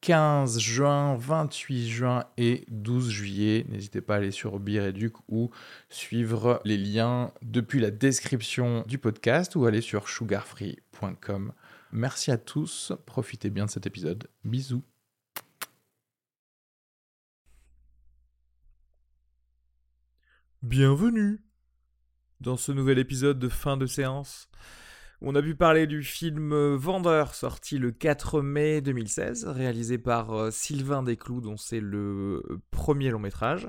15 juin, 28 juin et 12 juillet. N'hésitez pas à aller sur Bireduc ou suivre les liens depuis la description du podcast ou aller sur sugarfree.com. Merci à tous, profitez bien de cet épisode. Bisous. Bienvenue dans ce nouvel épisode de fin de séance. On a pu parler du film Vendeur, sorti le 4 mai 2016, réalisé par euh, Sylvain Desclous, dont c'est le euh, premier long métrage,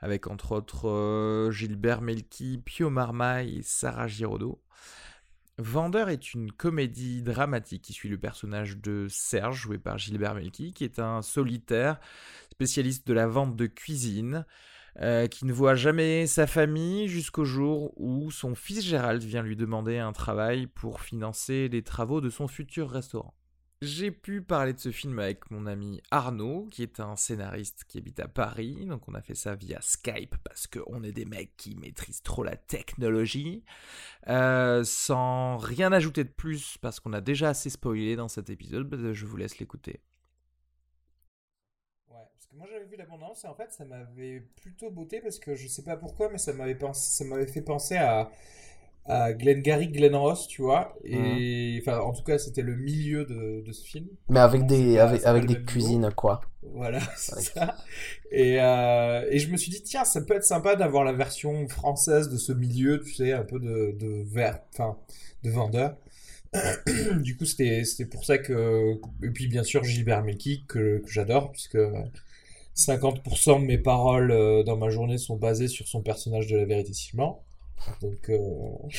avec entre autres euh, Gilbert Melki, Pio Marmaille et Sarah Giraudot. Vendeur est une comédie dramatique qui suit le personnage de Serge, joué par Gilbert Melki, qui est un solitaire spécialiste de la vente de cuisine, euh, qui ne voit jamais sa famille jusqu'au jour où son fils Gérald vient lui demander un travail pour financer les travaux de son futur restaurant. J'ai pu parler de ce film avec mon ami Arnaud, qui est un scénariste qui habite à Paris. Donc on a fait ça via Skype parce qu'on est des mecs qui maîtrisent trop la technologie. Euh, sans rien ajouter de plus parce qu'on a déjà assez spoilé dans cet épisode, bah, je vous laisse l'écouter. Que moi j'avais vu l'abondance et en fait ça m'avait plutôt botté parce que je sais pas pourquoi, mais ça m'avait ça m'avait fait penser à à Glengarry Glen Ross, tu vois. Et enfin, en tout cas, c'était le milieu de, de, ce film. Mais avec des, avec, avec des cuisines, quoi. Voilà, c'est ça. Et, euh, et je me suis dit, tiens, ça peut être sympa d'avoir la version française de ce milieu, tu sais, un peu de, de vert, enfin, de vendeur. du coup, c'était, c'était pour ça que. Et puis, bien sûr, Gilbert Melki, que, que j'adore, puisque 50% de mes paroles euh, dans ma journée sont basées sur son personnage de la vérité Simon. Donc, euh,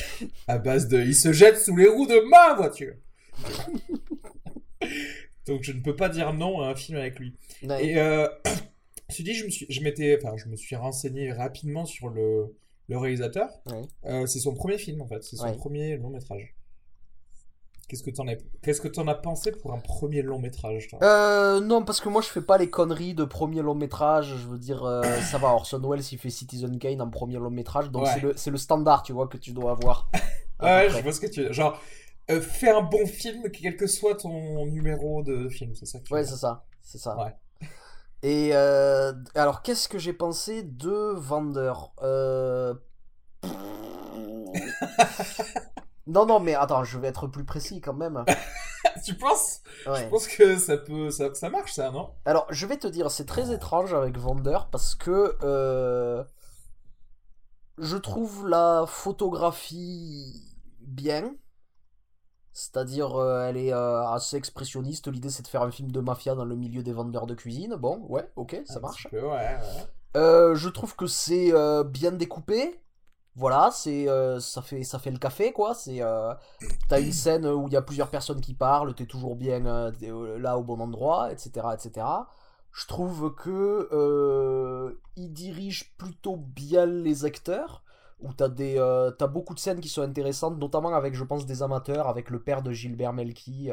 à base de. Il se jette sous les roues de ma voiture Donc, je ne peux pas dire non à un film avec lui. Et, euh, je me suis, je m'étais, enfin, je me suis renseigné rapidement sur le, le réalisateur. C'est son premier film, en fait. C'est son premier long métrage. Qu'est-ce que t'en as, qu'est-ce que t'en as pensé pour un premier long métrage euh, Non, parce que moi je fais pas les conneries de premier long métrage. Je veux dire, euh, ça va. Orson Welles il fait Citizen Kane en premier long métrage, donc c'est, le, c'est le standard, tu vois, que tu dois avoir. ouais, je vois ce que tu veux. Genre, euh, fais un bon film, quel que soit ton numéro de film, c'est ça. Que ouais, c'est ça, c'est ça. Ouais. Et euh, alors, qu'est-ce que j'ai pensé de Vendeur Non, non, mais attends, je vais être plus précis quand même. tu penses? Je pense que ça peut, ça, ça, marche, ça, non? Alors, je vais te dire, c'est très étrange avec Vendeur parce que euh, je trouve la photographie bien. C'est-à-dire, euh, elle est euh, assez expressionniste. L'idée, c'est de faire un film de mafia dans le milieu des vendeurs de cuisine. Bon, ouais, ok, ça marche. ouais, ouais. je trouve que c'est bien découpé voilà, c'est euh, ça fait ça fait le café quoi. C'est euh, t'as une scène où il y a plusieurs personnes qui parlent, t'es toujours bien euh, là au bon endroit, etc., etc. Je trouve que il dirige plutôt bien les acteurs. Où t'as des beaucoup de scènes qui sont intéressantes, notamment avec je pense des amateurs, avec le père de Gilbert Melki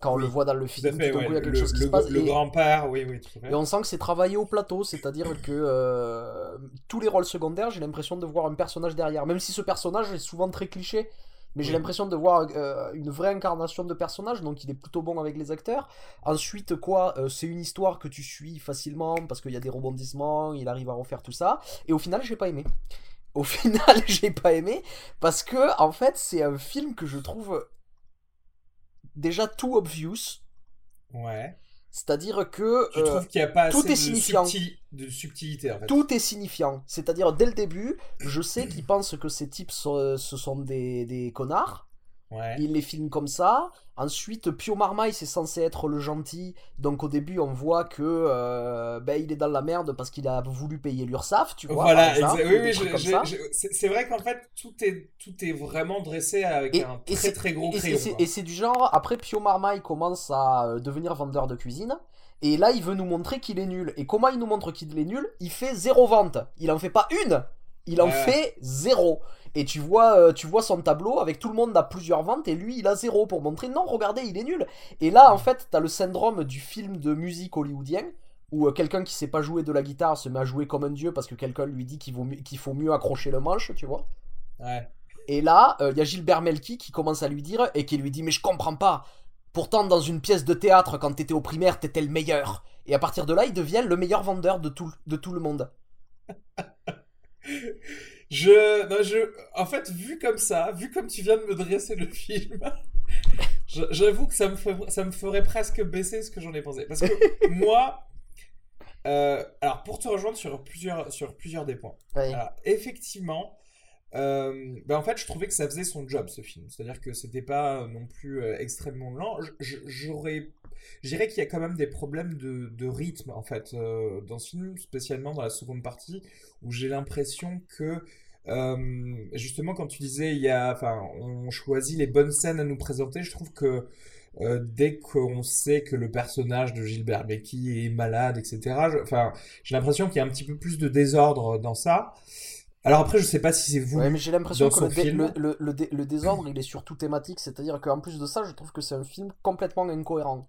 quand on le voit dans le film, il y a quelque chose qui se passe. Le grand-père, oui, oui, Et on sent que c'est travaillé au plateau, c'est-à-dire que euh, tous les rôles secondaires, j'ai l'impression de voir un personnage derrière. Même si ce personnage est souvent très cliché, mais j'ai l'impression de voir euh, une vraie incarnation de personnage, donc il est plutôt bon avec les acteurs. Ensuite, quoi, euh, c'est une histoire que tu suis facilement parce qu'il y a des rebondissements, il arrive à refaire tout ça. Et au final, j'ai pas aimé. Au final, j'ai pas aimé parce que, en fait, c'est un film que je trouve déjà tout obvious. Ouais. C'est-à-dire que tu trouves qu'il n'y a pas tout assez est signifiant. De, subtilité en fait. Tout est signifiant. C'est-à-dire dès le début, je sais qu'ils pensent que ces types ce sont des, des connards. Il les filme comme ça. Ensuite, Pio Marmaille, c'est censé être le gentil. Donc au début, on voit que euh, ben, il est dans la merde parce qu'il a voulu payer l'URSAF, tu vois. Voilà, oui, oui, c'est vrai qu'en fait, tout est, tout est vraiment dressé avec un très très gros crayon. Et c'est du genre, après Pio Marmaille commence à euh, devenir vendeur de cuisine. Et là, il veut nous montrer qu'il est nul. Et comment il nous montre qu'il est nul? Il fait zéro vente. Il en fait pas une Il en Ouais. fait zéro. Et tu vois, euh, tu vois son tableau avec tout le monde a plusieurs ventes et lui il a zéro pour montrer non, regardez, il est nul. Et là, en fait, t'as le syndrome du film de musique hollywoodien où euh, quelqu'un qui sait pas jouer de la guitare se met à jouer comme un dieu parce que quelqu'un lui dit qu'il vaut mieux- qu'il faut mieux accrocher le manche, tu vois. Ouais. Et là, il y a Gilbert Melki qui commence à lui dire et qui lui dit Mais je comprends pas. Pourtant, dans une pièce de théâtre, quand t'étais au primaire, t'étais le meilleur. Et à partir de là, il devient le meilleur vendeur de tout, de tout le monde. Je, non, je, en fait, vu comme ça, vu comme tu viens de me dresser le film, j'avoue que ça me, ferait, ça me ferait presque baisser ce que j'en ai pensé. Parce que moi, euh, alors pour te rejoindre sur plusieurs, sur plusieurs des points. Alors, effectivement, euh, ben en fait, je trouvais que ça faisait son job ce film. C'est-à-dire que c'était pas non plus euh, extrêmement lent. J'aurais, dirais qu'il y a quand même des problèmes de, de rythme en fait euh, dans ce film, spécialement dans la seconde partie, où j'ai l'impression que euh, justement quand tu disais il y a, enfin, on choisit les bonnes scènes à nous présenter. Je trouve que euh, dès qu'on sait que le personnage de Gilbert Becky est malade, etc. Enfin, j'ai l'impression qu'il y a un petit peu plus de désordre dans ça. Alors après, je sais pas si c'est vous. Ouais, mais j'ai l'impression que le, dé- film. le, le- le dé- le désordre, il est surtout thématique. C'est-à-dire qu'en plus de ça, je trouve que c'est un film complètement incohérent.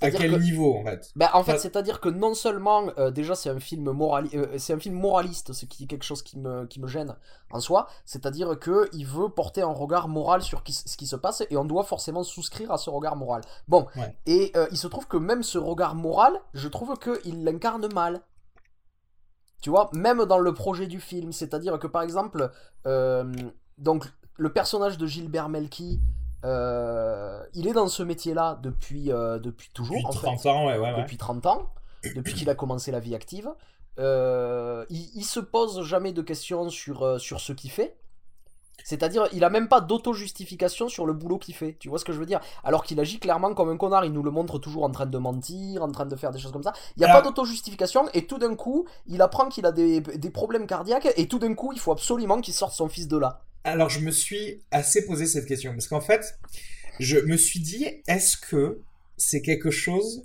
À C'est-à-dire quel que- niveau en fait? Ben, en fait, c'est-à-dire que non seulement, euh, déjà, c'est un film morali- euh, c'est un film moraliste, ce qui est quelque chose qui me, qui me gêne en soi. C'est-à-dire que il veut porter un regard moral sur qui- ce qui se passe et on doit forcément souscrire à ce regard moral. Bon, Ouais. et euh, il se trouve que même ce regard moral, je trouve qu'il l'incarne mal. Tu vois, même dans le projet du film, c'est-à-dire que par exemple, euh, donc le personnage de Gilbert Melki, euh, il est dans ce métier-là depuis, euh, depuis toujours. Depuis en fait 30 ans, ouais, ouais, ouais. depuis 30 ans, depuis qu'il a commencé la vie active. Il, il se pose jamais de questions sur, sur ce qu'il fait. C'est-à-dire, il a même pas d'auto-justification sur le boulot qu'il fait. Tu vois ce que je veux dire? Alors qu'il agit clairement comme un connard. Il nous le montre toujours en train de mentir, en train de faire des choses comme ça. Il n'y a pas d'auto-justification. Et tout d'un coup, il apprend qu'il a des, des problèmes cardiaques. Et tout d'un coup, il faut absolument qu'il sorte son fils de là. Alors je me suis assez posé cette question parce qu'en fait, je me suis dit, est-ce que c'est quelque chose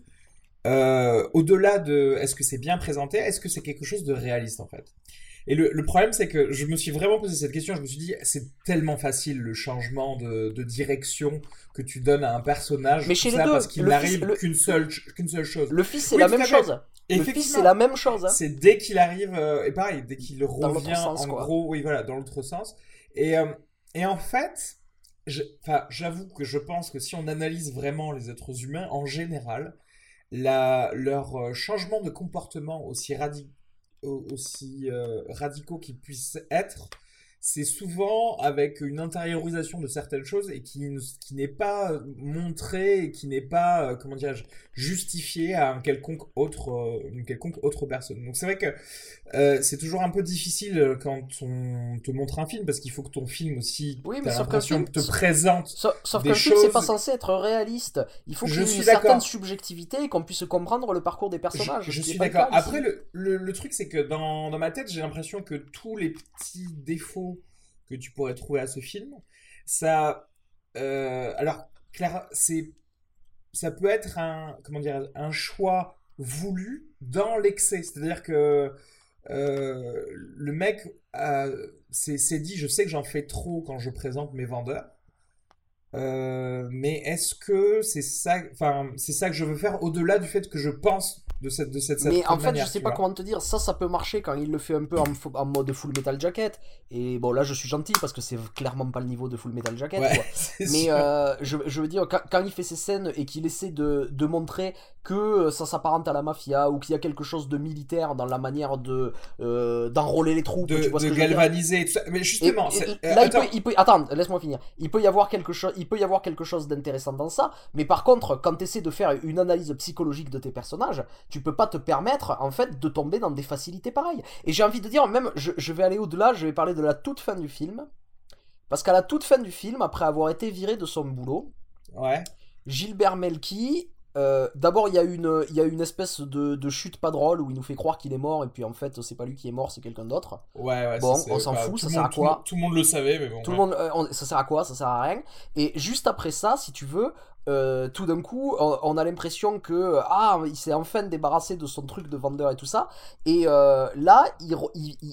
euh, au-delà de, est-ce que c'est bien présenté, est-ce que c'est quelque chose de réaliste en fait? Et le, le problème c'est que je me suis vraiment posé cette question. Je me suis dit, c'est tellement facile le changement de, de direction que tu donnes à un personnage. Mais les ça deux, parce qu'il n'arrive qu'une seule, qu'une seule chose. Le fils, c'est Oui, la même chose. Le fils, c'est la même chose. C'est dès qu'il arrive, euh, et pareil, dès qu'il revient sens, en quoi. gros, oui, voilà, dans l'autre sens. Et, euh, et en fait, j'avoue que je pense que si on analyse vraiment les êtres humains, en général, la, leur euh, changement de comportement aussi, radi- au- aussi euh, radicaux qu'ils puissent être, c'est souvent avec une intériorisation de certaines choses et qui, qui n'est pas euh, montré et qui n'est pas, euh, comment dirais-je, justifié à un quelconque autre, euh, une quelconque autre personne. Donc c'est vrai que euh, c'est toujours un peu difficile quand on te montre un film parce qu'il faut que ton film aussi, Oui, mais sauf film- te présente. Sauf, sauf qu'un film, c'est pas censé être réaliste. Il faut qu'il y ait une certaine subjectivité et qu'on puisse comprendre le parcours des personnages. Je, suis d'accord. Après, le, le, le truc, c'est que dans, dans ma tête, j'ai l'impression que tous les petits défauts que tu pourrais trouver à ce film, ça. euh, alors, Clara, c'est. Ça peut être un. Comment dire Un choix voulu dans l'excès. C'est-à-dire que. euh, le mec s'est dit je sais que j'en fais trop quand je présente mes vendeurs euh, mais est-ce que c'est ça, enfin, c'est ça que je veux faire au-delà du fait que je pense de cette, de cette, Mais certaine en fait, manière, je sais pas vois? comment te dire, ça, ça peut marcher quand il le fait un peu en, mode full metal jacket. Et bon, là, je suis gentil parce que c'est clairement pas le niveau de full metal jacket. Ouais, quoi. c'est Mais euh, je, je veux dire, quand, quand il fait ces scènes et qu'il essaie de, de montrer que euh, ça s'apparente à la mafia ou qu'il y a quelque chose de militaire dans la manière de euh, d'enrôler les troupes, de, tu vois ce de que je veux dire? galvaniser, tout ça. Mais justement, et là, il peut, il peut- attends, laisse-moi finir. Il peut y avoir quelque chose, il peut y avoir quelque chose d'intéressant dans ça, mais par contre, quand tu essaies de faire une analyse psychologique de tes personnages, tu peux pas te permettre, en fait, de tomber dans des facilités pareilles. Et j'ai envie de dire, même, je, je vais aller au-delà, je vais parler de la toute fin du film, parce qu'à la toute fin du film, après avoir été viré de son boulot, ouais, Gilbert Melki. Euh, D'abord, il y, a une- y a une espèce de, de chute pas drôle où il nous fait croire qu'il est mort, et puis en fait, c'est pas lui qui est mort, c'est quelqu'un d'autre. ouais, ouais. Bon, ça, on s'en fout, tout ça sert monde- à quoi Tout le monde le savait, mais bon. Tout ouais. le monde, euh, on- ça sert à quoi Ça sert à rien. Et juste après ça, si tu veux, euh, tout d'un coup, on, a l'impression que ah, il s'est enfin débarrassé de son truc de vendeur et tout ça. Et euh, là, il,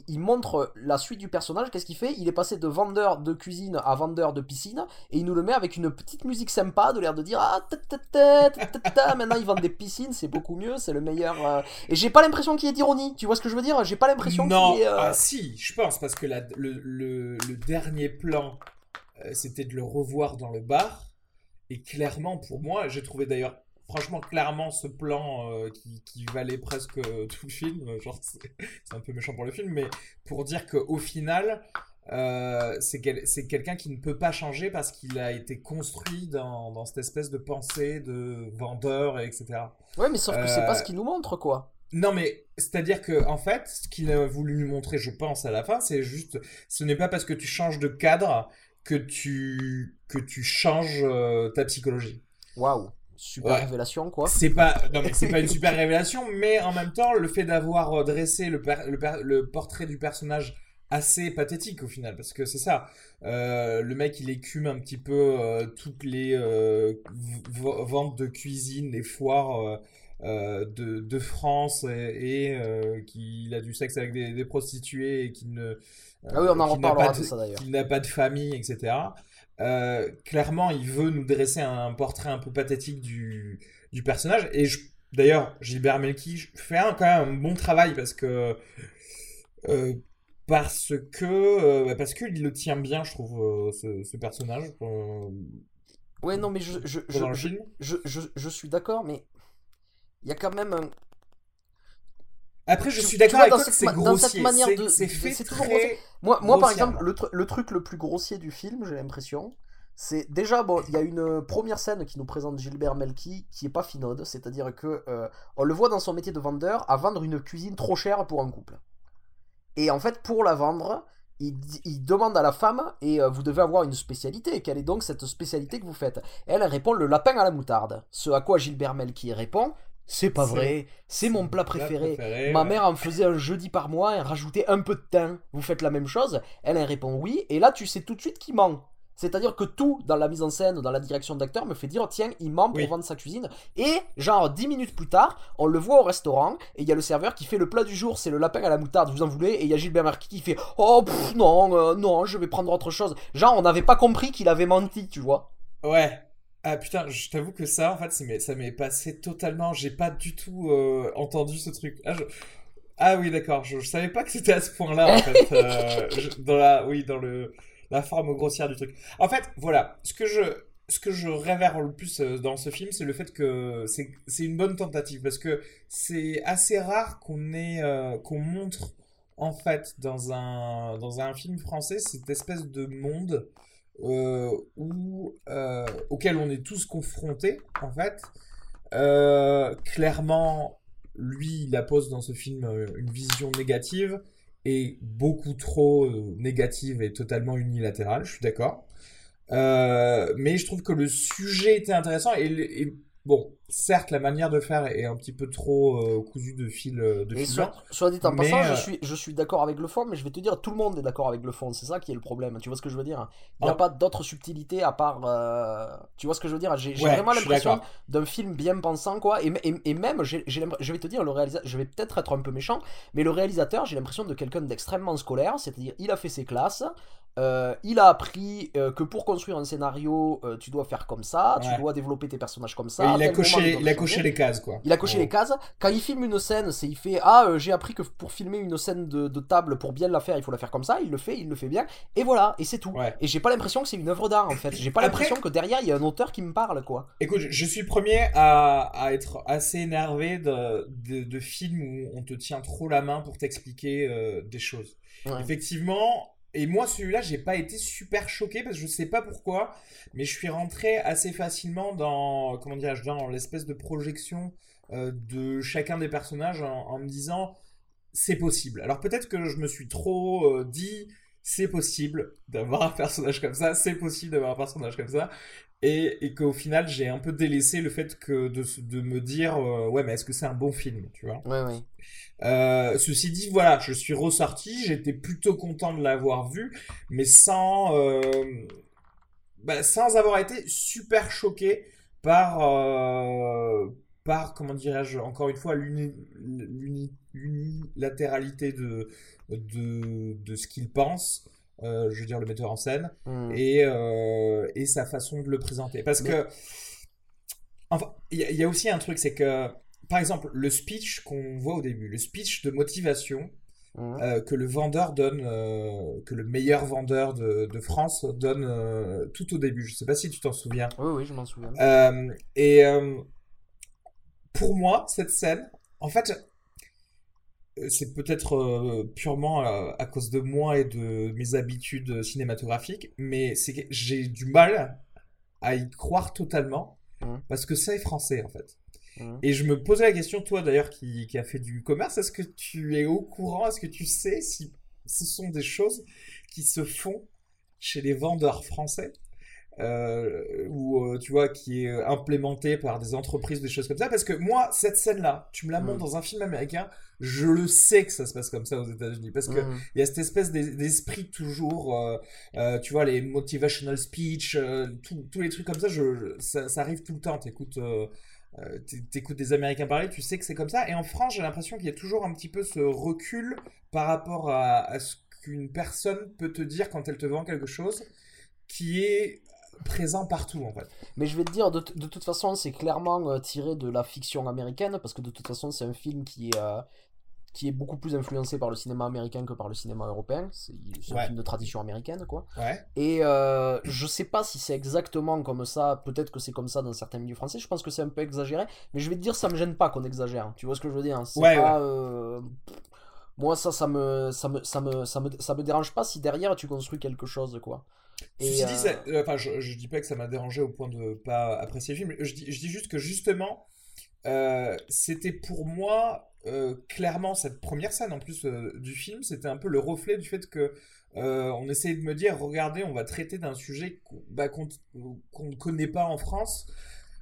il, montre la suite du personnage. Qu'est-ce qu'il fait? Il est passé de vendeur de cuisine à vendeur de piscine, et il nous le met avec une petite musique sympa, de l'air de dire ah maintenant il vend des piscines, c'est beaucoup mieux, c'est le meilleur. Euh. Et j'ai pas l'impression qu'il y ait d'ironie. Tu vois ce que je veux dire? J'ai pas l'impression. Non, ah, si, je pense parce que la, le, le, le dernier plan, c'était de le revoir dans le bar. Et clairement, pour moi, j'ai trouvé d'ailleurs, franchement, clairement, ce plan euh, qui, valait presque tout le film. Euh, genre, c'est un peu méchant pour le film, mais pour dire qu'au final, euh, c'est quelqu'un qui ne peut pas changer parce qu'il a été construit dans, dans, cette espèce de pensée de vendeur, etc. Ouais, mais sauf que c'est pas ce qu'il nous montre, quoi. Non, mais c'est-à-dire que en fait, ce qu'il a voulu nous montrer, je pense, à la fin, c'est juste, ce n'est pas parce que tu changes de cadre que tu, que tu changes euh, ta psychologie. Waouh, super révélation quoi. C'est pas, non mais c'est pas une super révélation, mais en même temps, le fait d'avoir euh, dressé le, le, le, portrait du personnage assez pathétique au final, parce que c'est ça. Euh, le mec, il écume un petit peu toutes les ventes de cuisine, les foires. De, de, France et, et qu'il a du sexe avec des, des prostituées et qu'il ne ah oui, on en reparlera de, ça d'ailleurs. Qu'il n'a pas de famille, etc. Euh, clairement, il veut nous dresser un portrait un peu pathétique du, du personnage. Et d'ailleurs, Gilbert Melki fait un, quand même un bon travail parce que. Euh, parce que euh, parce qu'il le tient bien je trouve ce, personnage ouais non mais je je, je, je, je, suis d'accord mais il y a quand même un, après, je suis d'accord avec toi c'est grossier. C'est fait très Moi, moi par exemple, le, le, truc le plus grossier du film, j'ai l'impression, c'est déjà, bon, il y a une première scène qui nous présente Gilbert Melki qui est pas finode, c'est-à-dire que euh, on le voit dans son métier de vendeur à vendre une cuisine trop chère pour un couple. Et en fait, pour la vendre, il, il, demande à la femme et euh, vous devez avoir une spécialité. Quelle est donc cette spécialité que vous faites? Elle, elle répond le lapin à la moutarde. Ce à quoi Gilbert Melki répond c'est pas vrai, c'est mon plat préféré. Ma mère en faisait un jeudi par mois et rajoutait un peu de thym. Vous faites la même chose Elle, elle répond oui, et là tu sais tout de suite qu'il ment. C'est-à-dire que tout dans la mise en scène, dans la direction d'acteur, me fait dire tiens, il ment pour vendre sa cuisine. Et genre 10 minutes plus tard, on le voit au restaurant et il y a le serveur qui fait le plat du jour, c'est le lapin à la moutarde, vous en voulez? Et il y a Gilbert Marquis qui fait oh non, euh, non, je vais prendre autre chose. Genre on n'avait pas compris qu'il avait menti, tu vois. Ouais. Ah putain, je t'avoue que ça, en fait, ça m'est passé totalement. J'ai pas du tout euh, entendu ce truc. Ah, ah oui, d'accord. Je, savais pas que c'était à ce point-là, en fait. Euh, dans la, oui, dans le la forme grossière du truc. En fait, voilà. Ce que je, ce que je révère le plus euh, dans ce film, c'est le fait que c'est une bonne tentative parce que c'est assez rare qu'on ait qu'on montre en fait dans un dans un film français cette espèce de monde euh, euh, auquel on est tous confrontés, en fait. Euh, clairement, lui, il pose dans ce film une vision négative et beaucoup trop négative et totalement unilatérale, je suis d'accord. mais je trouve que le sujet était intéressant et Bon, certes, la manière de faire est un petit peu trop euh, cousue de fil euh, de fil soit, dit en passant, je euh, suis, je suis d'accord avec le fond, mais je vais te dire, tout le monde est d'accord avec le fond. C'est ça qui est le problème. Tu vois ce que je veux dire? Il n'y a pas d'autre subtilité à part. tu vois ce que je veux dire? J'ai vraiment l'impression d'un film bien pensant, quoi. Et, et, même, je vais te dire, le réalisateur, je vais peut-être être un peu méchant, mais le réalisateur, j'ai l'impression de quelqu'un d'extrêmement scolaire. C'est-à-dire, il a fait ses classes, euh, il a appris euh, que pour construire un scénario, euh, tu dois faire comme ça, tu dois développer tes personnages comme ça. il, a coché, il a coché les cases, quoi. Il a coché les cases. Quand il filme une scène, c'est il fait Ah, j'ai appris que pour filmer une scène de, table, pour bien la faire, il faut la faire comme ça. Il le fait, il le fait bien. Et voilà, et c'est tout. Et j'ai pas l'impression que c'est une œuvre d'art, en fait. J'ai pas l'impression que derrière, il y a un auteur qui me parle, quoi. Écoute, je suis le premier à, être assez énervé de, de, films où on te tient trop la main pour t'expliquer des choses. Effectivement, et moi, celui-là, j'ai pas été super choqué parce que je sais pas pourquoi, mais je suis rentré assez facilement dans, comment dans l'espèce de projection euh, de chacun des personnages en, me disant c'est possible. Alors peut-être que je me suis trop euh, dit c'est possible d'avoir un personnage comme ça, c'est possible d'avoir un personnage comme ça, et, et qu'au final j'ai un peu délaissé le fait que de, de me dire euh, ouais mais est-ce que c'est un bon film, tu vois? Ouais ouais. Euh, ceci dit, voilà, je suis ressorti, j'étais plutôt content de l'avoir vu, mais sans, euh, bah, sans avoir été super choqué par, par comment dirais-je, encore une fois, l'unilatéralité de, de, de ce qu'il pense. Je veux dire le metteur en scène, hmm. et, et sa façon de le présenter. Parce que, enfin, il y, y, a aussi un truc, c'est que par exemple, le speech qu'on voit au début, le speech de motivation mmh. euh, que le vendeur donne, euh, que le meilleur vendeur de, France donne euh, tout au début. Je sais pas si tu t'en souviens. Oui, oui, je m'en souviens. et pour moi, cette scène, en fait, c'est peut-être purement à, cause de moi et de mes habitudes cinématographiques, mais c'est que j'ai du mal à y croire totalement mmh. parce que c'est français en fait. Mmh. Et je me posais la question, toi d'ailleurs qui, qui a fait du commerce, est-ce que tu es au courant, est-ce que tu sais si ce sont des choses qui se font chez les vendeurs français? Euh, ou euh, tu vois qui est euh, implémenté par des entreprises des choses comme ça parce que moi cette scène là tu me la montres mmh. dans un film américain je le sais que ça se passe comme ça aux États-Unis parce que mmh. il y a cette espèce d'esprit toujours euh, tu vois les motivational speech tous les trucs comme ça je, ça, ça, arrive tout le temps t'écoutes euh, t'écoutes des Américains parler, tu sais que c'est comme ça. Et en France, j'ai l'impression qu'il y a toujours un petit peu ce recul par rapport à, ce qu'une personne peut te dire quand elle te vend quelque chose qui est présent partout en fait. Mais je vais te dire, de, toute façon, c'est clairement euh, tiré de la fiction américaine parce que de toute façon, c'est un film qui est, euh, qui est beaucoup plus influencé par le cinéma américain que par le cinéma européen. C'est un film de tradition américaine, quoi. Et euh, je sais pas si c'est exactement comme ça. Peut-être que c'est comme ça dans certains milieux français. Je pense que c'est un peu exagéré. Mais je vais te dire, ça me gêne pas qu'on exagère. Tu vois ce que je veux dire ouais, euh, Moi, ça, ça me, ça me, ça me, ça me, ça me dérange pas si derrière tu construis quelque chose, quoi. Et dit, euh, enfin, je, je, dis pas que ça m'a dérangé au point de pas apprécier le film. Je dis, je dis juste que justement, c'était pour moi euh, clairement cette première scène en plus euh, du film, c'était un peu le reflet du fait que euh, on essayait de me dire, regardez, on va traiter d'un sujet bah, qu'on ne connaît pas en France.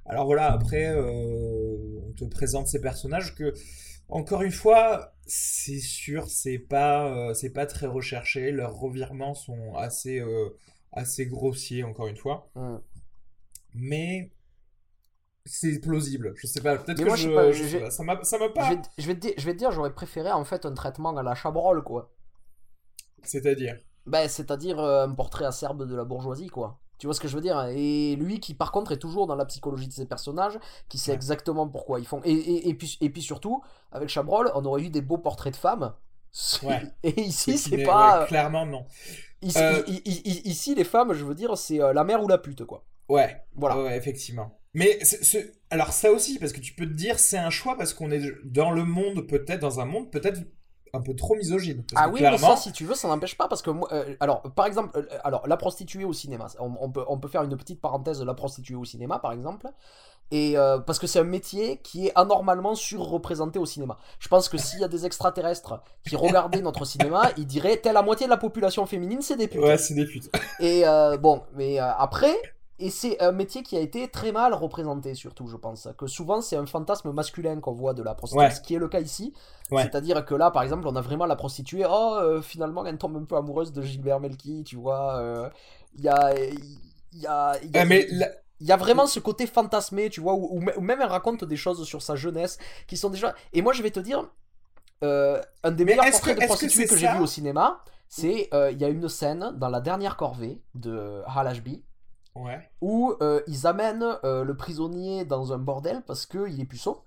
Alors voilà, après, on te présente ces personnages que, encore une fois, c'est sûr, c'est pas, c'est pas très recherché. Leurs revirements sont assez, assez grossiers, encore une fois. Mais c'est plausible. Je sais pas, peut-être que je, ça m'a pas. Je vais, te, dire, j'aurais préféré en fait un traitement à la Chabrol, quoi. C'est-à-dire Ben, c'est-à-dire euh, un portrait acerbe de la bourgeoisie, quoi. Tu vois ce que je veux dire? Et lui qui par contre est toujours dans la psychologie de ses personnages, qui sait exactement pourquoi ils font. Et, et, puis, et puis surtout, avec Chabrol, on aurait eu des beaux portraits de femmes. Ouais. Et ici, c'est pas. clairement, non. Ici, euh, ici, les femmes, je veux dire, c'est euh, la mère ou la pute, quoi. Ouais, voilà. Ouais, effectivement. Mais alors ça aussi, parce que tu peux te dire, c'est un choix parce qu'on est dans le monde, peut-être dans un monde peut-être un peu trop misogyne. ah oui, mais ça, si tu veux, ça n'empêche pas parce que moi, euh, alors, par exemple, euh, alors la prostituée au cinéma, on, peut, on peut faire une petite parenthèse de la prostituée au cinéma, par exemple. Et euh, parce que c'est un métier qui est anormalement surreprésenté au cinéma. Je pense que s'il y a des extraterrestres qui regardaient notre cinéma, ils diraient telle la moitié de la population féminine, c'est des putes. Ouais, c'est des putes. Et bon, mais après, et c'est un métier qui a été très mal représenté, surtout, je pense. Que souvent, c'est un fantasme masculin qu'on voit de la prostituée, ce qui est le cas ici. C'est-à-dire que là, par exemple, on a vraiment la prostituée. Oh, euh, finalement, elle tombe un peu amoureuse de Gilbert Melki, tu vois. Euh, il y a. Il y a, y a... mais il y a vraiment ce côté fantasmé, tu vois, où, même elle raconte des choses sur sa jeunesse qui sont déjà. Et moi, je vais te dire, euh, un des meilleurs portraits de prostituées que, j'ai vu au cinéma, c'est il y a une scène dans la dernière corvée de Hal Ashby où euh, ils amènent euh, le prisonnier dans un bordel parce qu'il est puceau.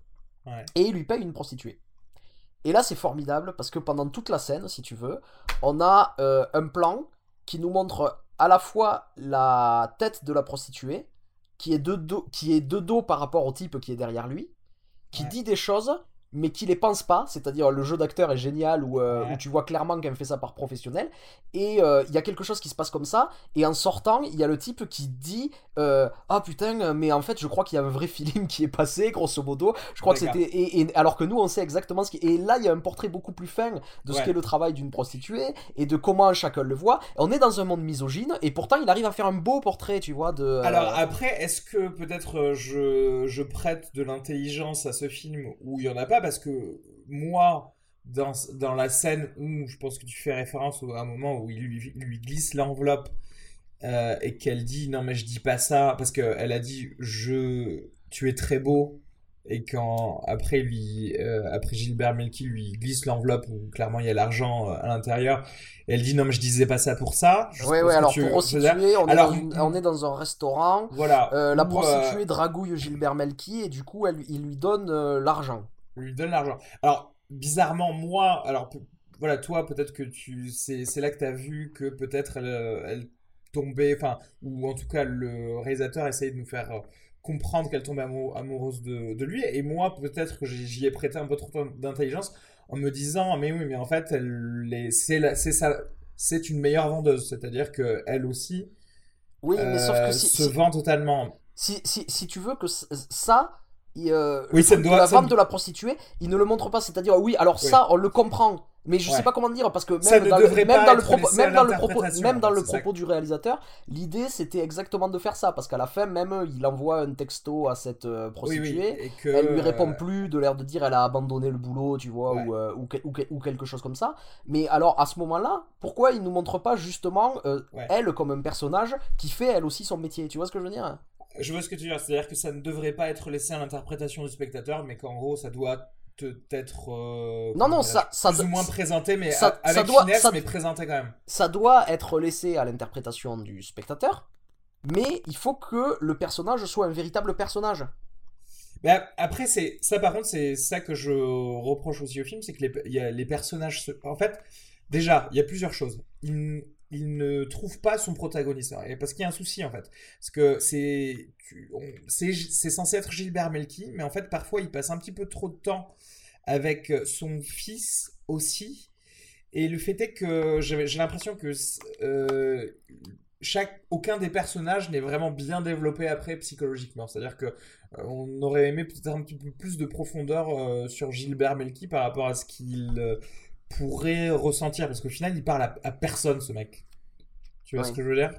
Et ils lui payent une prostituée. Et là, c'est formidable parce que pendant toute la scène, si tu veux, on a euh, un plan qui nous montre à la fois la tête de la prostituée, qui est de dos, qui est de dos par rapport au type qui est derrière lui, qui dit des choses mais qui les pense pas, c'est-à-dire le jeu d'acteur est génial où, euh, tu vois clairement qu'elle fait ça par professionnel, et euh, il y a quelque chose qui se passe comme ça, et en sortant, il y a le type qui dit euh, Ah putain, mais en fait, je crois qu'il y a un vrai feeling qui est passé, grosso modo, je crois que c'était. Et, alors que nous, on sait exactement ce qui. Et là, il y a un portrait beaucoup plus fin de ce qu'est le travail d'une prostituée, et de comment chacun le voit. On est dans un monde misogyne, et pourtant, il arrive à faire un beau portrait, tu vois, de. Alors après, est-ce que peut-être je, je prête de l'intelligence à ce film où il y en a pas? Parce que moi, dans, dans la scène où je pense que tu fais référence à un moment où il lui, lui glisse l'enveloppe euh, et qu'elle dit non mais je dis pas ça parce qu'elle a dit je tu es très beau et quand après lui euh, après Gilbert Melki lui glisse l'enveloppe où clairement il y a l'argent euh, à l'intérieur elle dit non mais je disais pas ça pour ça. Ouais ouais alors pour on, alors, est dans, on est dans un restaurant voilà. la prostituée dragouille Gilbert Melki et du coup elle, il lui donne l'argent lui donne l'argent alors bizarrement moi alors voilà toi peut-être que tu c'est là que tu as vu que peut-être elle, elle enfin, ou en tout cas le réalisateur essaye de nous faire euh, comprendre qu'elle tombe amoureuse de, lui. Et moi, peut-être que j'y ai prêté un peu trop d'intelligence en me disant, mais oui, mais en fait, c'est une meilleure vendeuse. C'est-à-dire qu'elle aussi oui, mais sauf que euh, se vend totalement. Si, si, si, tu veux que ça, euh, oui, ça doit, la vente de la prostituée, il ne le montre pas. C'est-à-dire, oui, alors ça, on le comprend. Mais je sais pas comment dire parce que même, dans le, même dans le, propos, même dans le propos, même dans le propos du réalisateur, l'idée c'était exactement de faire ça parce qu'à la fin même il envoie un texto à cette euh, prostituée, et elle lui répond plus, de l'air de dire elle a abandonné le boulot, tu vois, ou, euh, ou, ou, quelque chose comme ça. Mais alors à ce moment-là, pourquoi il nous montre pas justement elle comme un personnage qui fait elle aussi son métier Tu vois ce que je veux dire? Je vois ce que tu veux dire, c'est-à-dire que ça ne devrait pas être laissé à l'interprétation du spectateur, mais qu'en gros, ça doit être euh, non non ça ça plus ou moins présenté mais ça, avec doit, finesse mais présenté quand même. ça doit être laissé à l'interprétation du spectateur mais il faut que le personnage soit un véritable personnage. Ben, après c'est ça par contre c'est ça que je reproche aussi au film c'est que les, y a les personnages en fait déjà il y a plusieurs choses. Il, il ne trouve pas son protagoniste. Parce qu'il y a un souci en fait. Parce que c'est c'est censé être Gilbert Melki, mais en fait parfois il passe un petit peu trop de temps avec son fils aussi. Et le fait est que j'ai l'impression que euh, chaque, aucun des personnages n'est vraiment bien développé après psychologiquement. C'est-à-dire que euh, on aurait aimé peut-être un petit peu plus de profondeur euh, sur Gilbert Melki par rapport à ce qu'il pourrait ressentir parce qu'au final il parle à, personne ce mec. Tu vois ce que je veux dire?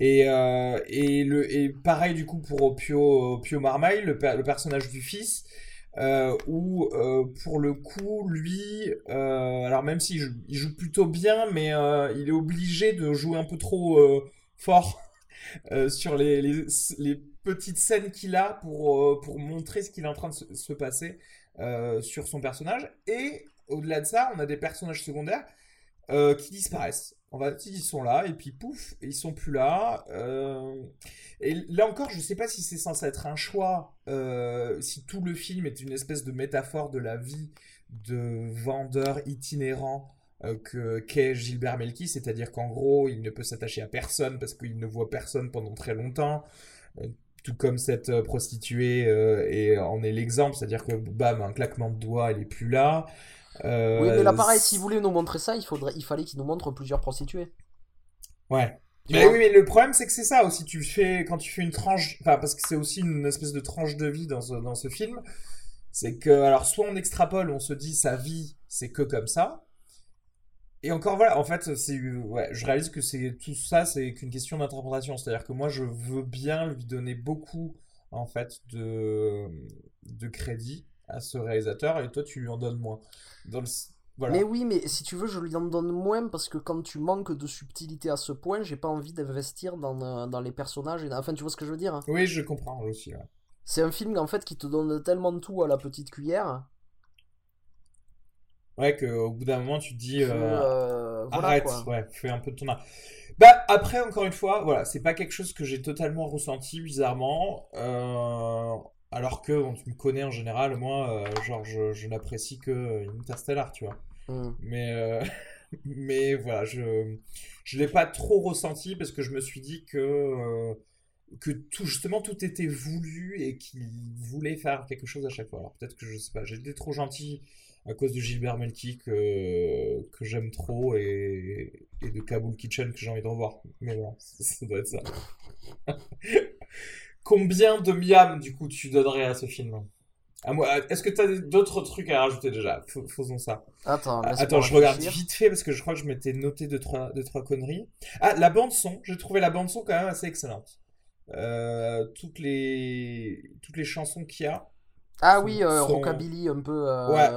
Et, euh, et, le, et pareil du coup pour Pio, Pio Marmaille le, le personnage du fils euh, où euh, pour le coup lui alors même s'il joue, il joue plutôt bien mais il est obligé de jouer un peu trop fort sur les, les, les, petites scènes qu'il a pour, pour montrer ce qu'il est en train de se, se passer sur son personnage. Et au-delà de ça, on a des personnages secondaires euh, qui disparaissent. On va, ils sont là et puis pouf, ils sont plus là. Euh, et là encore, je ne sais pas si c'est censé être un choix, euh, si tout le film est une espèce de métaphore de la vie de vendeur itinérant que qu'est Gilbert Melki, c'est-à-dire qu'en gros, il ne peut s'attacher à personne parce qu'il ne voit personne pendant très longtemps tout comme cette prostituée en est l'exemple, c'est-à-dire que bam, un claquement de doigts, elle est plus là. Euh, oui, mais là, pareil, s'il voulait nous montrer ça, il, faudrait, il fallait qu'il nous montre plusieurs prostituées. Ouais. Mais oui, mais le problème, c'est que c'est ça aussi. Tu fais, quand tu fais une tranche, enfin, parce que c'est aussi une espèce de tranche de vie dans ce, dans ce film. C'est que, alors, soit on extrapole, on se dit sa vie, c'est que comme ça. Et encore voilà, en fait, c'est, ouais, je réalise que c'est tout ça, c'est qu'une question d'interprétation. C'est-à-dire que moi, je veux bien lui donner beaucoup, en fait, de, de crédit à ce réalisateur, et toi, tu lui en donnes moins. Mais oui, mais si tu veux, je lui en donne moins parce que quand tu manques de subtilité à ce point, j'ai pas envie d'investir dans, euh, dans, les personnages. Et... Enfin, tu vois ce que je veux dire hein Oui, je comprends aussi. C'est un film en fait qui te donne tellement de tout à la petite cuillère. Ouais, qu'au bout d'un moment, tu te dis euh, euh, arrête, ouais, fais un peu de ton art. Bah, après, encore une fois, voilà, c'est pas quelque chose que j'ai totalement ressenti bizarrement. Euh, alors que, on, tu me connais en général, moi, euh, genre, je, n'apprécie que euh, Interstellar, tu vois. Mm. Mais, euh, mais voilà, je ne l'ai pas trop ressenti parce que je me suis dit que, que tout, justement, tout était voulu et qu'il voulait faire quelque chose à chaque fois. Alors peut-être que je sais pas, j'ai été trop gentil à cause de Gilbert Melki que, que j'aime trop et, et de Kabul Kitchen que j'ai envie de revoir. Mais bon, ça doit être ça. Combien de miam, du coup, tu donnerais à ce film? Est-ce que tu as d'autres trucs à rajouter déjà? Faisons ça. Attends, Attends je regarde vite fait parce que je crois que je m'étais noté deux trois, deux, trois conneries. Ah, la bande-son. J'ai trouvé la bande-son quand même assez excellente. Euh, toutes, les... toutes les chansons qu'il y a. Ah oui, euh, Rockabilly un peu. Euh, ouais.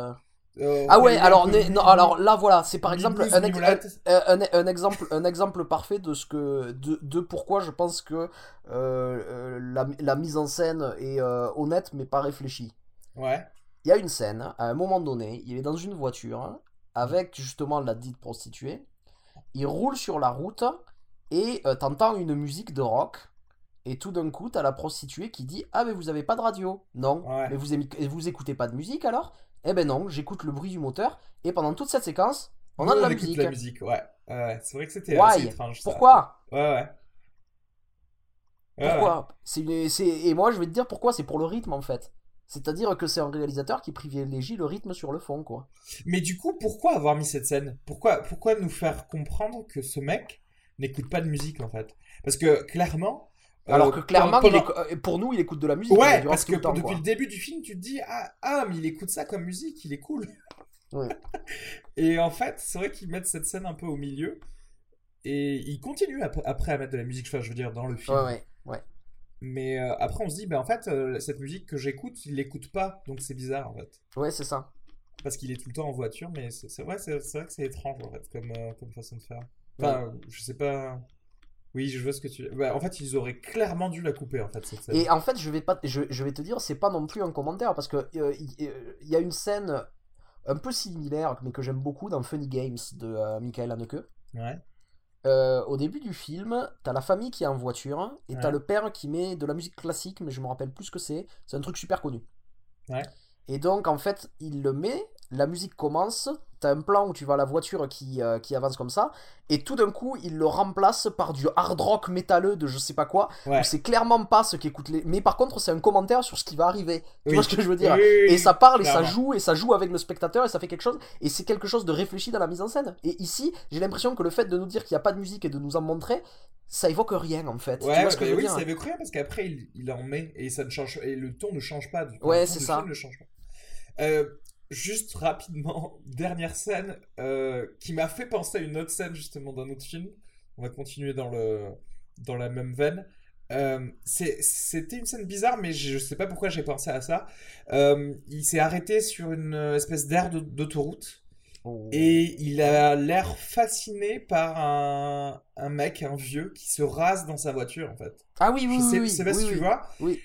Euh, Ah ouais, alors, né- non, alors là voilà, c'est par exemple un, mi- ex- mulette. un- un- un exemple, un exemple parfait de ce que de, de pourquoi je pense que euh, euh, la, la mise en scène est euh, honnête mais pas réfléchie. Ouais. Il y a une scène, à un moment donné, il est dans une voiture avec justement la dite prostituée. Il roule sur la route et t'entends une musique de rock. Et tout d'un coup, t'as la prostituée qui dit Ah, mais vous avez pas de radio Non. Ouais. Mais vous, vous écoutez pas de musique alors? Eh ben non, j'écoute le bruit du moteur. Et pendant toute cette séquence, on a de la musique. la musique, ouais. Ouais, c'est vrai que c'était Why? assez étrange. ça. Pourquoi? Ouais, ouais. Pourquoi? c'est- Et moi, je vais te dire pourquoi. C'est pour le rythme en fait. C'est-à-dire que c'est un réalisateur qui privilégie le rythme sur le fond, quoi. Mais du coup, pourquoi avoir mis cette scène? Pourquoi, pourquoi nous faire comprendre que ce mec n'écoute pas de musique en fait? Parce que clairement. Euh, Alors que clairement, pendant- euh, pour nous, il écoute de la musique. Ouais, parce que le temps, depuis quoi. le début du film, tu te dis ah, ah, mais il écoute ça comme musique, il est cool. Ouais. Et en fait, c'est vrai qu'ils mettent cette scène un peu au milieu. Et ils continuent ap- après à mettre de la musique, je veux dire, dans le film. Ouais, ouais, ouais. Mais euh, après, on se dit, ben en fait, euh, cette musique que j'écoute, il l'écoute pas, donc c'est bizarre en fait. Ouais, c'est ça. Parce qu'il est tout le temps en voiture, mais c'est vrai, vrai que c'est étrange en fait, comme, euh, comme façon de faire. Enfin, je sais pas. Oui, je vois ce que tu. Ouais, en fait, ils auraient clairement dû la couper en fait cette scène. Et en fait, je vais, pas, je, je vais te dire, c'est pas non plus un commentaire, parce que euh, il euh, il y, a une scène un peu similaire, mais que j'aime beaucoup dans Funny Games de euh, Michael Haneke. Ouais. Euh, au début du film, t'as la famille qui est en voiture, et t'as le père qui met de la musique classique, mais je me rappelle plus ce que c'est. C'est un truc super connu. Ouais. Et donc, en fait, il le met, la musique commence, t'as un plan où tu vois la voiture qui, euh, qui avance comme ça, et tout d'un coup, il le remplace par du hard rock métalleux de je sais pas quoi, Ouais. où c'est clairement pas ce qu'écoute les. Mais par contre, c'est un commentaire sur ce qui va arriver. Tu Oui. vois ce que je veux dire? Oui, oui, oui, Et ça parle et ça joue et ça joue avec le spectateur et ça fait quelque chose et c'est quelque chose de réfléchi dans la mise en scène. Et ici, j'ai l'impression que le fait de nous dire qu'il n'y a pas de musique et de nous en montrer, ça évoque rien en fait. tu Ouais, vois ce que je veux oui, dire? ça veut rien parce qu'après il, il en met et ça ne change et le ton ne change pas du coup. Ouais, c'est ça. film ne change pas. Euh, juste rapidement, dernière scène euh, qui m'a fait penser à une autre scène justement d'un autre film. On va continuer dans le dans la même veine. Euh, C'était une scène bizarre, mais je sais pas pourquoi j'ai pensé à ça. Euh, il s'est arrêté sur une espèce d'aire d'autoroute. Oh. Et il a l'air fasciné par un, un mec, un vieux, qui se rase dans sa voiture, en fait. Ah oui, oui, Je sais, oui, je sais pas oui, si tu vois. Oui.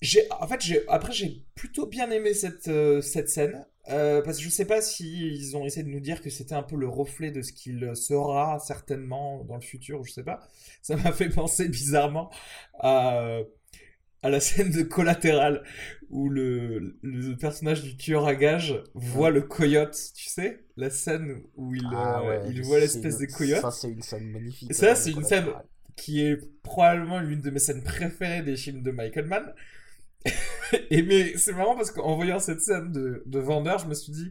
J'ai, en fait, j'ai, après, j'ai plutôt bien aimé cette, euh, cette scène. Euh, parce que je sais pas si ils ont essayé de nous dire que c'était un peu le reflet de ce qu'il sera certainement dans le futur, je sais pas. Ça m'a fait penser bizarrement à, à la scène de Collatéral où le, le personnage du tueur à gages voit le coyote, tu sais, la scène où il, Ah euh, ouais, il voit l'espèce de coyote. Ça, c'est une scène magnifique. Et ça, euh, c'est une scène qui est probablement l'une de mes scènes préférées des films de Michael Mann. Et mais c'est marrant parce qu'en voyant cette scène de, de vendeur, je me suis dit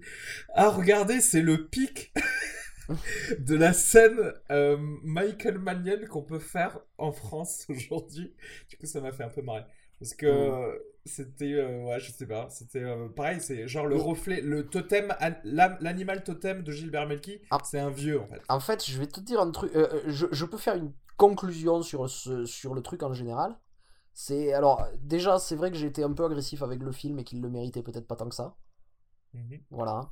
ah regardez c'est le pic de la scène euh, Michael Mannienne qu'on peut faire en France aujourd'hui. Du coup ça m'a fait un peu marrer parce que Mm. euh, c'était euh, ouais je sais pas c'était pareil c'est genre le Mais- reflet le totem l'animal totem de Gilbert Melki Ah. c'est un vieux en fait. En fait, je vais te dire un truc. je, je peux faire une conclusion sur, ce, sur le truc en général. C'est alors déjà, c'est vrai que j'ai été un peu agressif avec le film et qu'il le méritait peut-être pas tant que ça. Mhm. Voilà.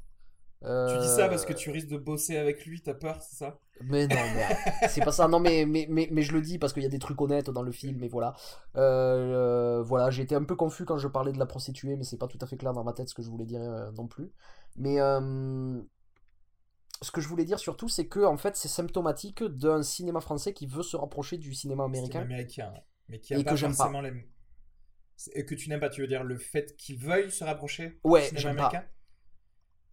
Tu dis ça parce que Euh, tu risques de bosser avec lui, t'as peur, c'est ça? Mais non, mais c'est pas ça. Non, mais, mais, mais, mais je le dis parce qu'il y a des trucs honnêtes dans le film, et voilà. Euh, euh, voilà, j'ai été un peu confus quand je parlais de la prostituée, mais c'est pas tout à fait clair dans ma tête ce que je voulais dire non plus. Mais ce que je voulais dire surtout, c'est que en fait, c'est symptomatique d'un cinéma français qui veut se rapprocher du cinéma américain. américain, ouais. Mais qui a Et pas que j'aime pas. forcément les... Et que tu n'aimes pas, tu veux dire le fait qu'il veuille se rapprocher Ouais, j'aime pas.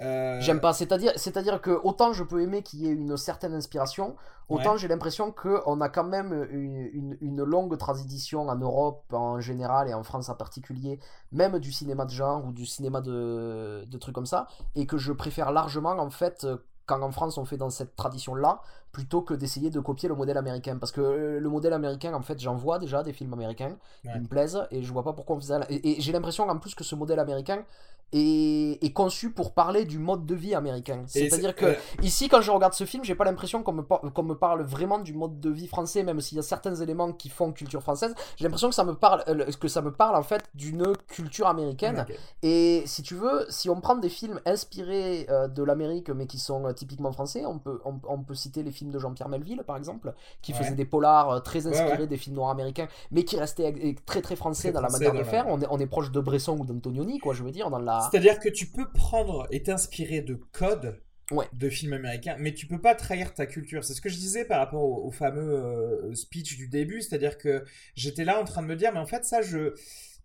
Euh, J'aime pas, c'est-à-dire, c'est-à-dire que autant je peux aimer qu'il y ait une certaine inspiration, autant Ouais. j'ai l'impression qu'on a quand même une, une- une longue tradition en Europe en général et en France en particulier, même du cinéma de genre ou du cinéma de, de trucs comme ça, et que je préfère largement en fait, quand en France on fait dans cette tradition-là, plutôt que d'essayer de copier le modèle américain. Parce que euh, le modèle américain, en fait, j'en vois déjà des films américains Ouais. qui me plaisent et je vois pas pourquoi on faisait. Et, et j'ai l'impression en plus que ce modèle américain est, est conçu pour parler du mode de vie américain. C'est-à-dire c'est- que euh, ici, quand je regarde ce film, j'ai pas l'impression qu'on me, par- qu'on me parle vraiment du mode de vie français, même s'il y a certains éléments qui font culture française. J'ai l'impression que ça me parle, euh, que ça me parle en fait d'une culture américaine. Et si tu veux, si on prend des films inspirés euh, de l'Amérique mais qui sont typiquement français, on peut, on, on peut citer les films de Jean-Pierre Melville par exemple, qui Ouais. faisait des polars très inspirés ouais. des films noirs américains, mais qui restaient très très français Très dans la français manière de la- faire. On est, on est proche de Bresson ou d'Antonioni, quoi, je veux dire, dans la. C'est-à-dire que tu peux prendre et t'inspirer de codes Ouais. de films américains, mais tu peux pas trahir ta culture. C'est ce que je disais par rapport au, au fameux euh, speech du début, c'est-à-dire que j'étais là en train de me dire, mais en fait ça, je,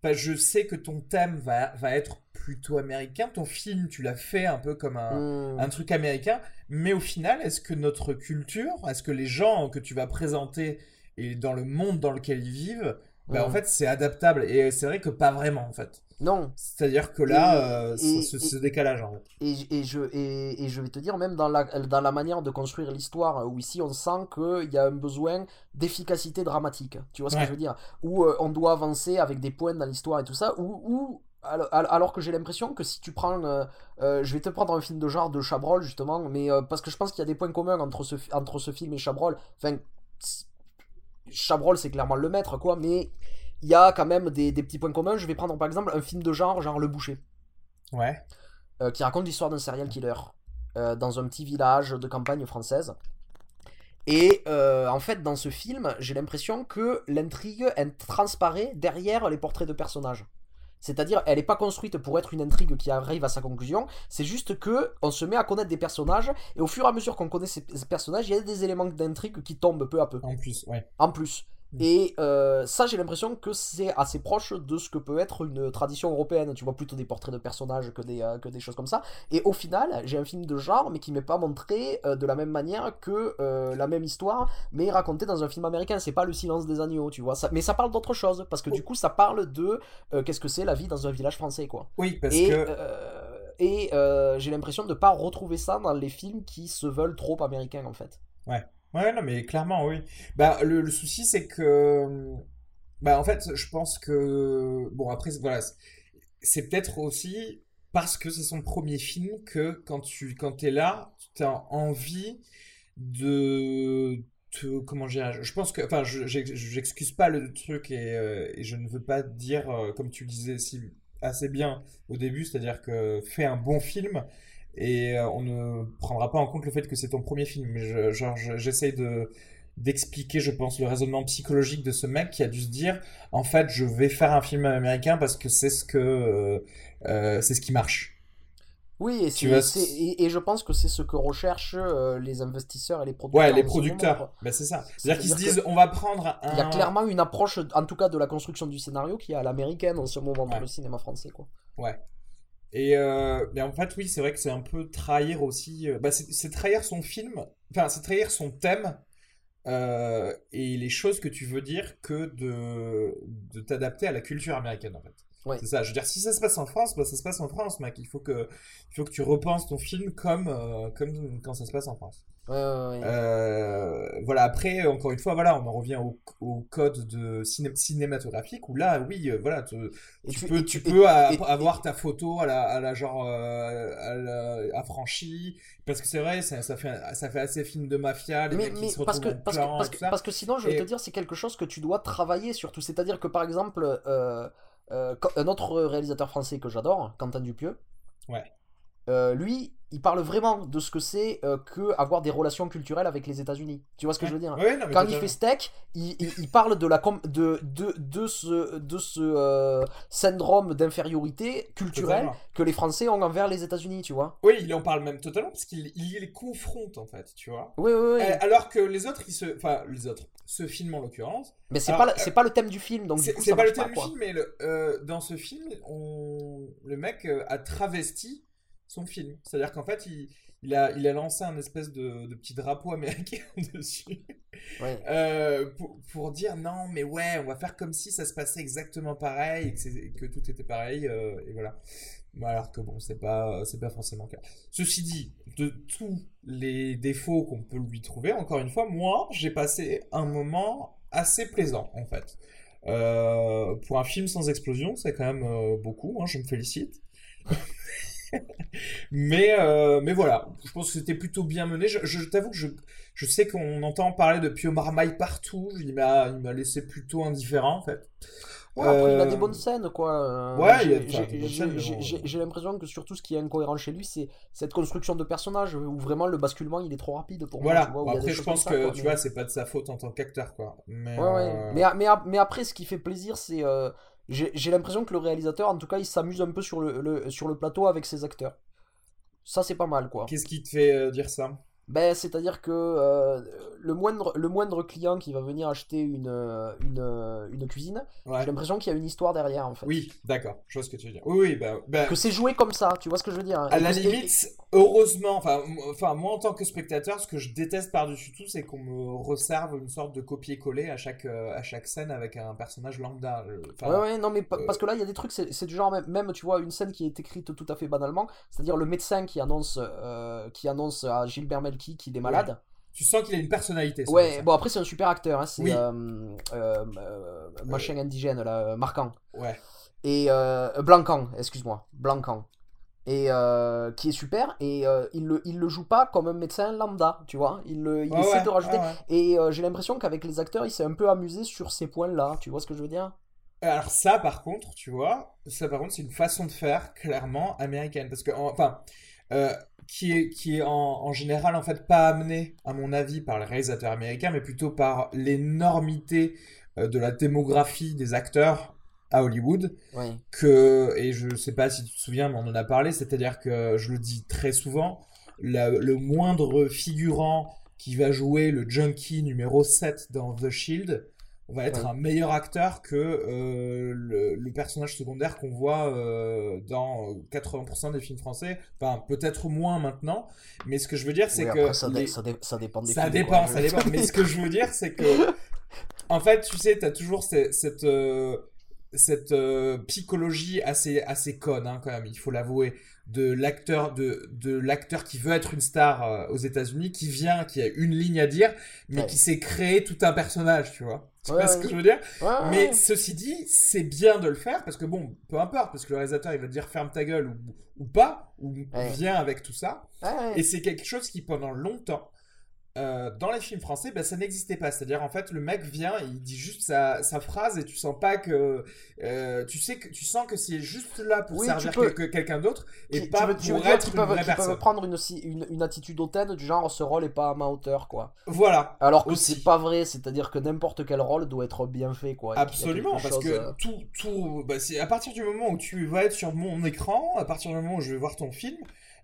bah, je sais que ton thème va, va être plutôt américain, ton film, tu l'as fait un peu comme un, Hmm. un truc américain, mais au final, est-ce que notre culture, est-ce que les gens que tu vas présenter et dans le monde dans lequel ils vivent, bah, en fait, c'est adaptable. Et c'est vrai que pas vraiment, en fait. Non, C'est-à-dire que là, Et- euh, et- ce, décalage, en fait. Et, et, je, et, et je vais te dire, même dans la, dans la manière de construire l'histoire, où ici on sent qu'il y a un besoin d'efficacité dramatique. Tu vois ce Ouais. que je veux dire? Où euh, on doit avancer avec des points dans l'histoire et tout ça, où, où alors, alors que j'ai l'impression que si tu prends. euh, euh, je vais te prendre un film de genre de Chabrol, justement, mais euh, parce que je pense qu'il y a des points communs entre ce, entre ce film et Chabrol. Enfin, Chabrol, c'est clairement le maître, quoi, mais il y a quand même des, des petits points communs. Je vais prendre par exemple un film de genre, genre Le Boucher Ouais. euh, qui raconte l'histoire d'un serial killer euh, dans un petit village de campagne française. Et euh, en fait, dans ce film, j'ai l'impression que l'intrigue elle transparaît derrière les portraits de personnages. C'est-à-dire, elle n'est pas construite pour être une intrigue qui arrive à sa conclusion. C'est juste que on se met à connaître des personnages et au fur et à mesure qu'on connaît ces, personnages, il y a des éléments d'intrigue qui tombent peu à peu En plus, ouais. en plus. Et euh, ça, j'ai l'impression que c'est assez proche de ce que peut être une tradition européenne. Tu vois plutôt des portraits de personnages que des, euh, que des choses comme ça. Et au final, j'ai un film de genre, mais qui m'est pas montré euh, de la même manière que la même histoire, mais raconté dans un film américain. C'est pas Le silence des agneaux, tu vois. Ça, mais ça parle d'autre chose, parce que du coup, ça parle de qu'est-ce que c'est la vie dans un village français, quoi. Oui, parce Et, que. et euh, j'ai l'impression de pas retrouver ça dans les films qui se veulent trop américains, en fait. Ouais, non, mais clairement, oui. Bah, le, le souci, c'est que. Bah, en fait, je pense que. Bon, après, voilà. c'est- peut-être aussi parce que c'est son premier film que quand tu quand t'es là, tu as envie de. Te, comment dire Je pense que. Enfin, je j'ex- j'excuse pas le truc et, euh, et je ne veux pas dire, euh, comme tu le disais assez bien au début, c'est-à-dire que fais un bon film et euh, on ne prendra pas en compte le fait que c'est ton premier film. Mais je, genre, je- j'essaye de d'expliquer, je pense, le raisonnement psychologique de ce mec qui a dû se dire, en fait, je vais faire un film américain parce que c'est ce que euh, euh, c'est ce qui marche. Oui, et, Tu je pense que c'est ce que recherchent euh, les investisseurs et les producteurs. Ouais, les ce producteurs, ben, c'est ça. C'est-à-dire qu'ils se disent, on va prendre un. Il y a clairement une approche, en tout cas de la construction du scénario, qui est à l'américaine en ce moment dans le cinéma français. Quoi. Ouais. Et euh, mais en fait, oui, c'est vrai que c'est un peu trahir aussi. euh, bah, c'est trahir son film, enfin, c'est trahir son thème euh, et les choses que tu veux dire que de, de t'adapter à la culture américaine, en fait. C'est ça. Je veux dire, si ça se passe en France, bah, ça se passe en France, mec. Il faut que, il faut que tu repenses ton film comme, euh, comme quand ça se passe en France. Ouais, ouais, ouais. Euh, voilà, après, encore une fois, voilà, on en revient au, au code de ciné- cinématographique où là, oui, euh, voilà, te- tu tu- peux, et tu peux et- avoir ta photo à la, à la genre euh, à la- affranchie parce que c'est vrai, ça, ça fait, ça fait assez film de mafia, les mais, mecs qui mais se parce, que, parce, que, parce, que, parce sinon, je vais te dire, c'est quelque chose que tu dois travailler surtout. C'est-à-dire que par exemple, un autre réalisateur français que j'adore, Quentin Dupieux, Ouais. Euh, lui, il parle vraiment de ce que c'est euh, que avoir des relations culturelles avec les États-Unis. Tu vois ce que je veux dire? Ouais, non, mais Quand il fait steak, il, il- il parle de, la com- de, de, de ce, de ce euh, syndrome d'infériorité culturelle Totalement. que les Français ont envers les États-Unis, tu vois. Oui, il en parle même totalement parce qu'il il les confronte en fait, tu vois. Oui, oui, oui. Euh, Alors que les autres, ils se, enfin les autres, ce film en l'occurrence, Mais c'est pas, pas le thème du film, donc C'est pas le thème du film, mais le- dans ce film, on... le mec a travesti son film. C'est-à-dire qu'en fait, il, il a, il a lancé un espèce de, de petit drapeau américain dessus Ouais. euh, pour, pour dire non, mais ouais, on va faire comme si ça se passait exactement pareil et que, que tout était pareil. euh, et voilà. Alors que bon, c'est pas, c'est pas forcément le cas. Ceci dit, de tous les défauts qu'on peut lui trouver, encore une fois, moi, j'ai passé un moment assez plaisant, en fait. Euh, pour un film sans explosion, c'est quand même beaucoup, hein, je me félicite. Mais, euh, mais voilà, je pense que c'était plutôt bien mené. Je, je t'avoue que je, je sais qu'on entend parler de Pio Marmaille partout. Il m'a, il m'a laissé plutôt indifférent, en fait. Ouais, après, il a Euh, des bonnes scènes, quoi. Euh, ouais, j'ai- l'impression que surtout ce qui est incohérent chez lui, c'est cette construction de personnage où vraiment le basculement il est trop rapide pour moi. Voilà. tu vois, Bon, après, je pense ça, que, quoi, tu mais- vois, c'est pas de sa faute en tant qu'acteur, quoi. Mais, Ouais, ouais. euh, Mais, après, ce qui fait plaisir, c'est. euh, j'ai l'impression que le réalisateur, en tout cas, il s'amuse un peu sur le, le- sur le plateau avec ses acteurs. Ça, c'est pas mal, quoi. Qu'est-ce qui te fait euh, dire ça? Ben, c'est-à-dire que euh, le, moindre, le moindre client qui va venir acheter une, euh, une, une cuisine, Ouais. j'ai l'impression qu'il y a une histoire derrière, en fait. Oui, d'accord. Je vois ce que tu veux dire. Oui, oui, bah, bah, Que c'est joué comme ça, tu vois ce que je veux dire hein. À Et la limite, heureusement, enfin, moi en tant que spectateur, ce que je déteste par-dessus tout, c'est qu'on me resserve une sorte de copier-coller à chaque, euh, à chaque scène avec un personnage lambda. euh, enfin, Ouais, ouais, non, mais pa- euh, parce que là, il y a des trucs, c'est du genre, même, même, tu vois, une scène qui est écrite tout à fait banalement, c'est-à-dire le médecin qui annonce, euh, qui annonce à Gilbert Melki qu'il est malade. Tu sens qu'il a une personnalité. ce Ouais, bon, après, c'est un super acteur, hein, c'est Oui. machin indigène, là, Marquand. Ouais. Et Blancan, excuse-moi, Blancan. Et euh, qui est super, et euh, il, le, il le joue pas comme un médecin lambda, tu vois. Il, le- il Ouais, essaie ouais, de rajouter. ouais. Et euh, j'ai l'impression qu'avec les acteurs, il s'est un peu amusé sur ces points-là, tu vois ce que je veux dire? Alors ça, par contre, tu vois, ça par contre, c'est une façon de faire clairement américaine, parce que, en- enfin, qui est, qui est en, en général en fait pas amené, à mon avis, par les réalisateurs américains, mais plutôt par l'énormité de la démographie des acteurs à Hollywood. Que, et je sais pas si tu te souviens, mais on en a parlé, c'est-à-dire que je le dis très souvent, la- le moindre figurant qui va jouer le junkie numéro 7 dans The Shield va être Ouais. un meilleur acteur que euh, le, le personnage secondaire qu'on voit euh, dans 80% des films français. Enfin, peut-être moins maintenant, mais ce que je veux dire, c'est Oui, que ça, dé- les- ça, dé- ça dépend des ça films, dépend, quoi. ça dépend. Mais ce que je veux dire, c'est que, en fait, tu sais, t'as toujours cette, cette, euh, cette euh, psychologie assez, assez conne, hein, quand même, il faut l'avouer, de l'acteur, de, de l'acteur qui veut être une star euh, aux États-Unis, qui vient, qui a une ligne à dire, mais Ouais. qui s'est créé tout un personnage, tu vois. Tu Ouais, vois ce que je veux dire? Mais ceci dit, c'est bien de le faire parce que bon, peu importe, parce que le réalisateur il va te dire ferme ta gueule ou, ou pas, ou viens avec tout ça. Et c'est quelque chose qui, pendant longtemps, euh, dans les films français, bah, ça n'existait pas. C'est-à-dire, en fait, le mec vient, et il dit juste sa, sa phrase et tu sens pas que. euh, tu sais que tu sens que c'est juste là pour Oui, servir quelque- quelqu'un d'autre et Qui- pas veux, pour être une peuvent, vraie prendre une, si- une, une attitude hautaine du genre ce rôle est pas à ma hauteur quoi. Voilà. Alors que c'est pas vrai, c'est-à-dire que n'importe quel rôle doit être bien fait quoi. Absolument, parce chose, que euh, tout, tout, bah, c'est à partir du moment où tu vas être sur mon écran, à partir du moment où je vais voir ton film,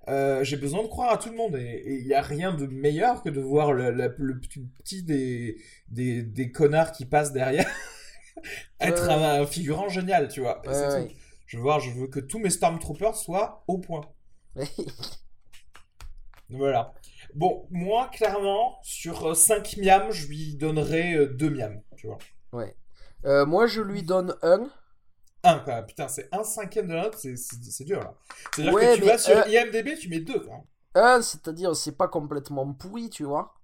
euh, j'ai besoin de croire à tout le monde. Et il n'y a rien de meilleur que de voir le, le petit, des, des, des connards qui passent derrière être un, un figurant génial, tu vois. Et. Je veux voir, je veux que tous mes Stormtroopers soient au point. Voilà. Bon, moi, clairement, sur 5 miams, je lui donnerais 2 miams, tu vois. ouais. Euh, moi je lui donne un. Un, quoi. Putain, c'est un cinquième de la note, c'est- dur, là. C'est-à-dire Ouais, que tu vas sur euh, IMDB, tu mets 2, quoi. Un, c'est-à-dire c'est pas complètement pourri, tu vois.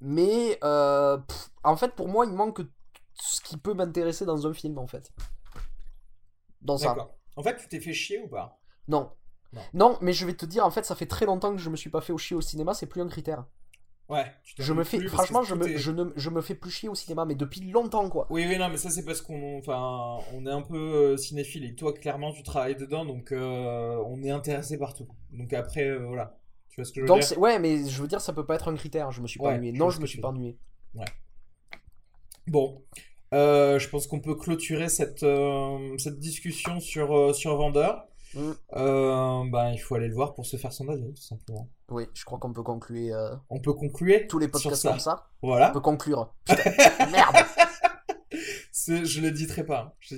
Mais euh, pff, en fait pour moi il manque ce qui peut m'intéresser dans un film en fait. Dans ça. En fait, tu t'es fait chier ou pas? Non. Non. Non, mais je vais te dire, en fait, ça fait très longtemps que je me suis pas fait au chier au cinéma, c'est plus un critère. Ouais. Tu Je me fais, franchement, je me, je, ne, je me fais plus chier au cinéma, mais depuis longtemps, quoi. Oui, oui, non, mais ça, c'est parce qu'on enfin, on est un peu euh, cinéphile. Et toi, clairement, tu travailles dedans, donc euh, on est intéressé par tout. Donc après, euh, voilà. Tu vois ce que je veux Donc, dire? ouais, mais je veux dire, ça peut pas être un critère, je me suis pas Ouais, ennuyé. Non, je me suis pas ennuyé. Bon. Euh, je pense qu'on peut clôturer cette, cette discussion sur, sur Vendeur. Mm. Euh, ben, il faut aller le voir pour se faire son avis, tout simplement. Oui, je crois qu'on peut conclure. Euh, On peut conclure Tous les podcasts comme ça. Voilà. On peut conclure. Merde Je l'éditerai pas. Hein. Je...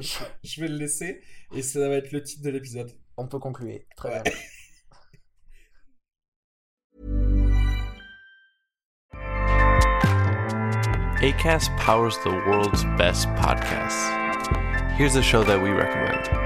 je... vais le laisser et ça va être le titre de l'épisode. On peut conclure. Très bien. ACAST powers the world's best podcasts. Here's a show that we recommend.